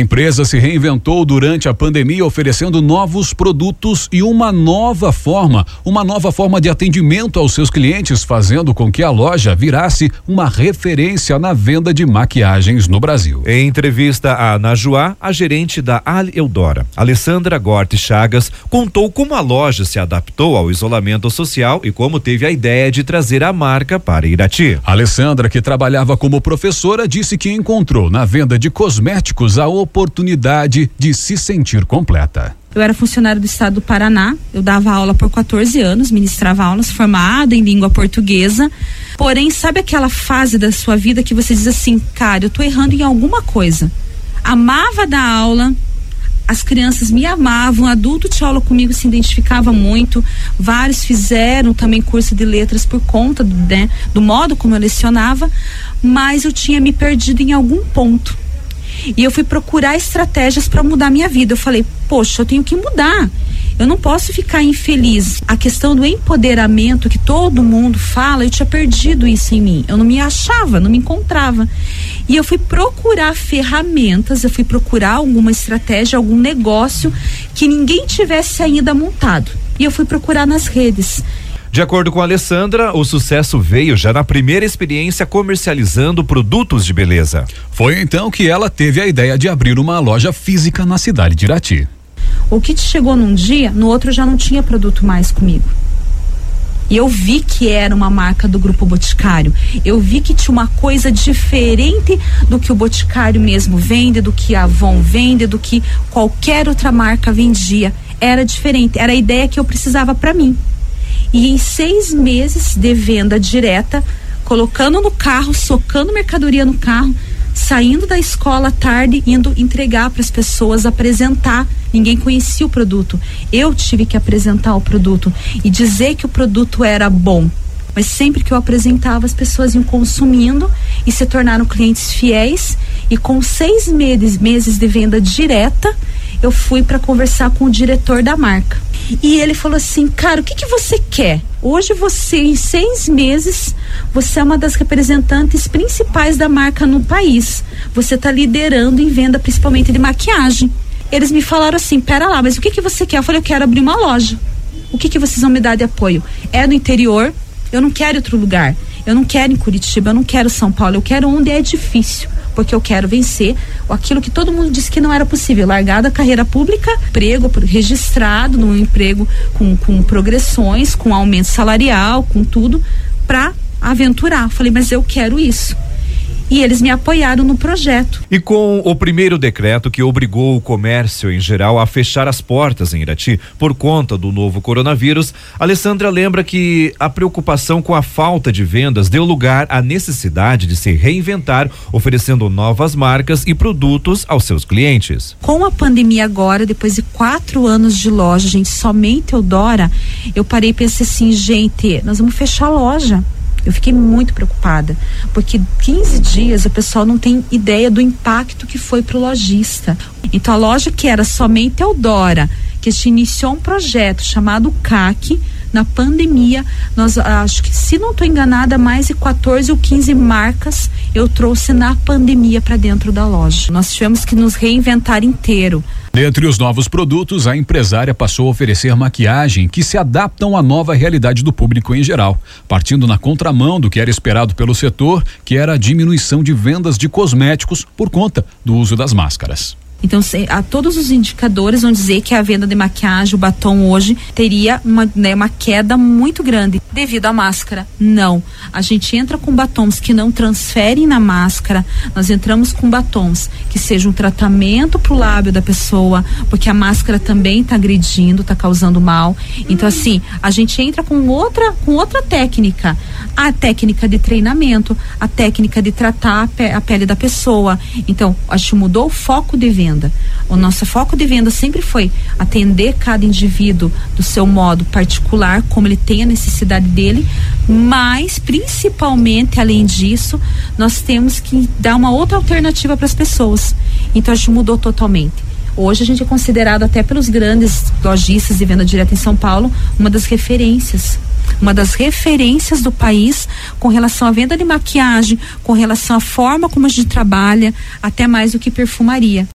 empresa se reinventou durante a pandemia, oferecendo novos produtos e uma nova forma, uma nova forma de atendimento aos seus clientes, fazendo com que a loja virasse uma referência na venda de maquiagens no Brasil. Em entrevista à Najuá, a gerente da Ali Eudora, Alessandra Gorte Chagas, contou como a loja se adaptou ao isolamento social e como teve a ideia de trazer a marca para Irati. Alessandra, que trabalhava como professora, disse que encontrou na venda de cosméticos a oportunidade de se sentir completa. Eu era funcionário do estado do Paraná, eu dava aula por 14 anos, ministrava aulas, formada em língua portuguesa. Porém, sabe aquela fase da sua vida que você diz assim, cara, eu tô errando em alguma coisa. Amava dar aula, as crianças me amavam, adulto de aula comigo se identificava muito, vários fizeram também curso de letras por conta do, né, do modo como eu lecionava, mas eu tinha me perdido em algum ponto. E eu fui procurar estratégias para mudar minha vida. Eu falei, poxa, eu tenho que mudar. Eu não posso ficar infeliz. A questão do empoderamento que todo mundo fala, eu tinha perdido isso em mim. Eu não me achava, não me encontrava. E eu fui procurar ferramentas, eu fui procurar alguma estratégia, algum negócio que ninguém tivesse ainda montado. E eu fui procurar nas redes. De acordo com a Alessandra, o sucesso veio já na primeira experiência comercializando produtos de beleza. Foi então que ela teve a ideia de abrir uma loja física na cidade de Irati. O kit chegou num dia, no outro já não tinha produto mais comigo. E eu vi que era uma marca do Grupo Boticário. Eu vi que tinha uma coisa diferente do que o Boticário mesmo vende, do que a Avon vende, do que qualquer outra marca vendia. Era diferente. Era a ideia que eu precisava para mim. E em seis meses de venda direta, colocando no carro, socando mercadoria no carro, saindo da escola tarde, indo entregar para as pessoas, apresentar. Ninguém conhecia o produto. Eu tive que apresentar o produto e dizer que o produto era bom. Mas sempre que eu apresentava, as pessoas iam consumindo e se tornaram clientes fiéis. E com seis meses, meses de venda direta, eu fui para conversar com o diretor da marca. E ele falou assim, cara, o que, que você quer? Hoje você, em seis meses, você é uma das representantes principais da marca no país. Você está liderando em venda, principalmente de maquiagem. Eles me falaram assim, pera lá, mas o que, que você quer? Eu falei, eu quero abrir uma loja. O que, que vocês vão me dar de apoio? É no interior, eu não quero outro lugar. Eu não quero em Curitiba, eu não quero São Paulo, eu quero onde é difícil porque eu quero vencer aquilo que todo mundo disse que não era possível, largar da carreira pública, emprego registrado num emprego com, com progressões, com aumento salarial, com tudo, para aventurar. Falei, mas eu quero isso e eles me apoiaram no projeto. E com o primeiro decreto que obrigou o comércio em geral a fechar as portas em Irati por conta do novo coronavírus, Alessandra lembra que a preocupação com a falta de vendas deu lugar à necessidade de se reinventar, oferecendo novas marcas e produtos aos seus clientes. Com a pandemia agora, depois de quatro anos de loja, gente, somente Eudora, eu parei e pensei assim, gente, nós vamos fechar a loja eu fiquei muito preocupada, porque 15 dias o pessoal não tem ideia do impacto que foi para o lojista. Então a loja que era somente Eudora, que se iniciou um projeto chamado CAC, na pandemia, nós acho que se não estou enganada, mais de 14 ou 15 marcas eu trouxe na pandemia para dentro da loja. Nós tivemos que nos reinventar inteiro. Dentre os novos produtos, a empresária passou a oferecer maquiagem que se adaptam à nova realidade do público em geral, partindo na contramão do que era esperado pelo setor, que era a diminuição de vendas de cosméticos por conta do uso das máscaras. Então, se, a todos os indicadores vão dizer que a venda de maquiagem, o batom hoje, teria uma, né, uma queda muito grande devido à máscara. Não. A gente entra com batons que não transferem na máscara, nós entramos com batons que sejam um tratamento para o lábio da pessoa, porque a máscara também está agredindo, está causando mal. Então, assim, a gente entra com outra, com outra técnica. A técnica de treinamento, a técnica de tratar a, pe a pele da pessoa. Então, a gente mudou o foco de venda venda. O nosso foco de venda sempre foi atender cada indivíduo do seu modo particular, como ele tem a necessidade dele, mas principalmente além disso, nós temos que dar uma outra alternativa para as pessoas. Então a gente mudou totalmente. Hoje a gente é considerado até pelos grandes lojistas de venda direta em São Paulo uma das referências uma das referências do país com relação à venda de maquiagem, com relação à forma como a gente trabalha, até mais do que perfumaria.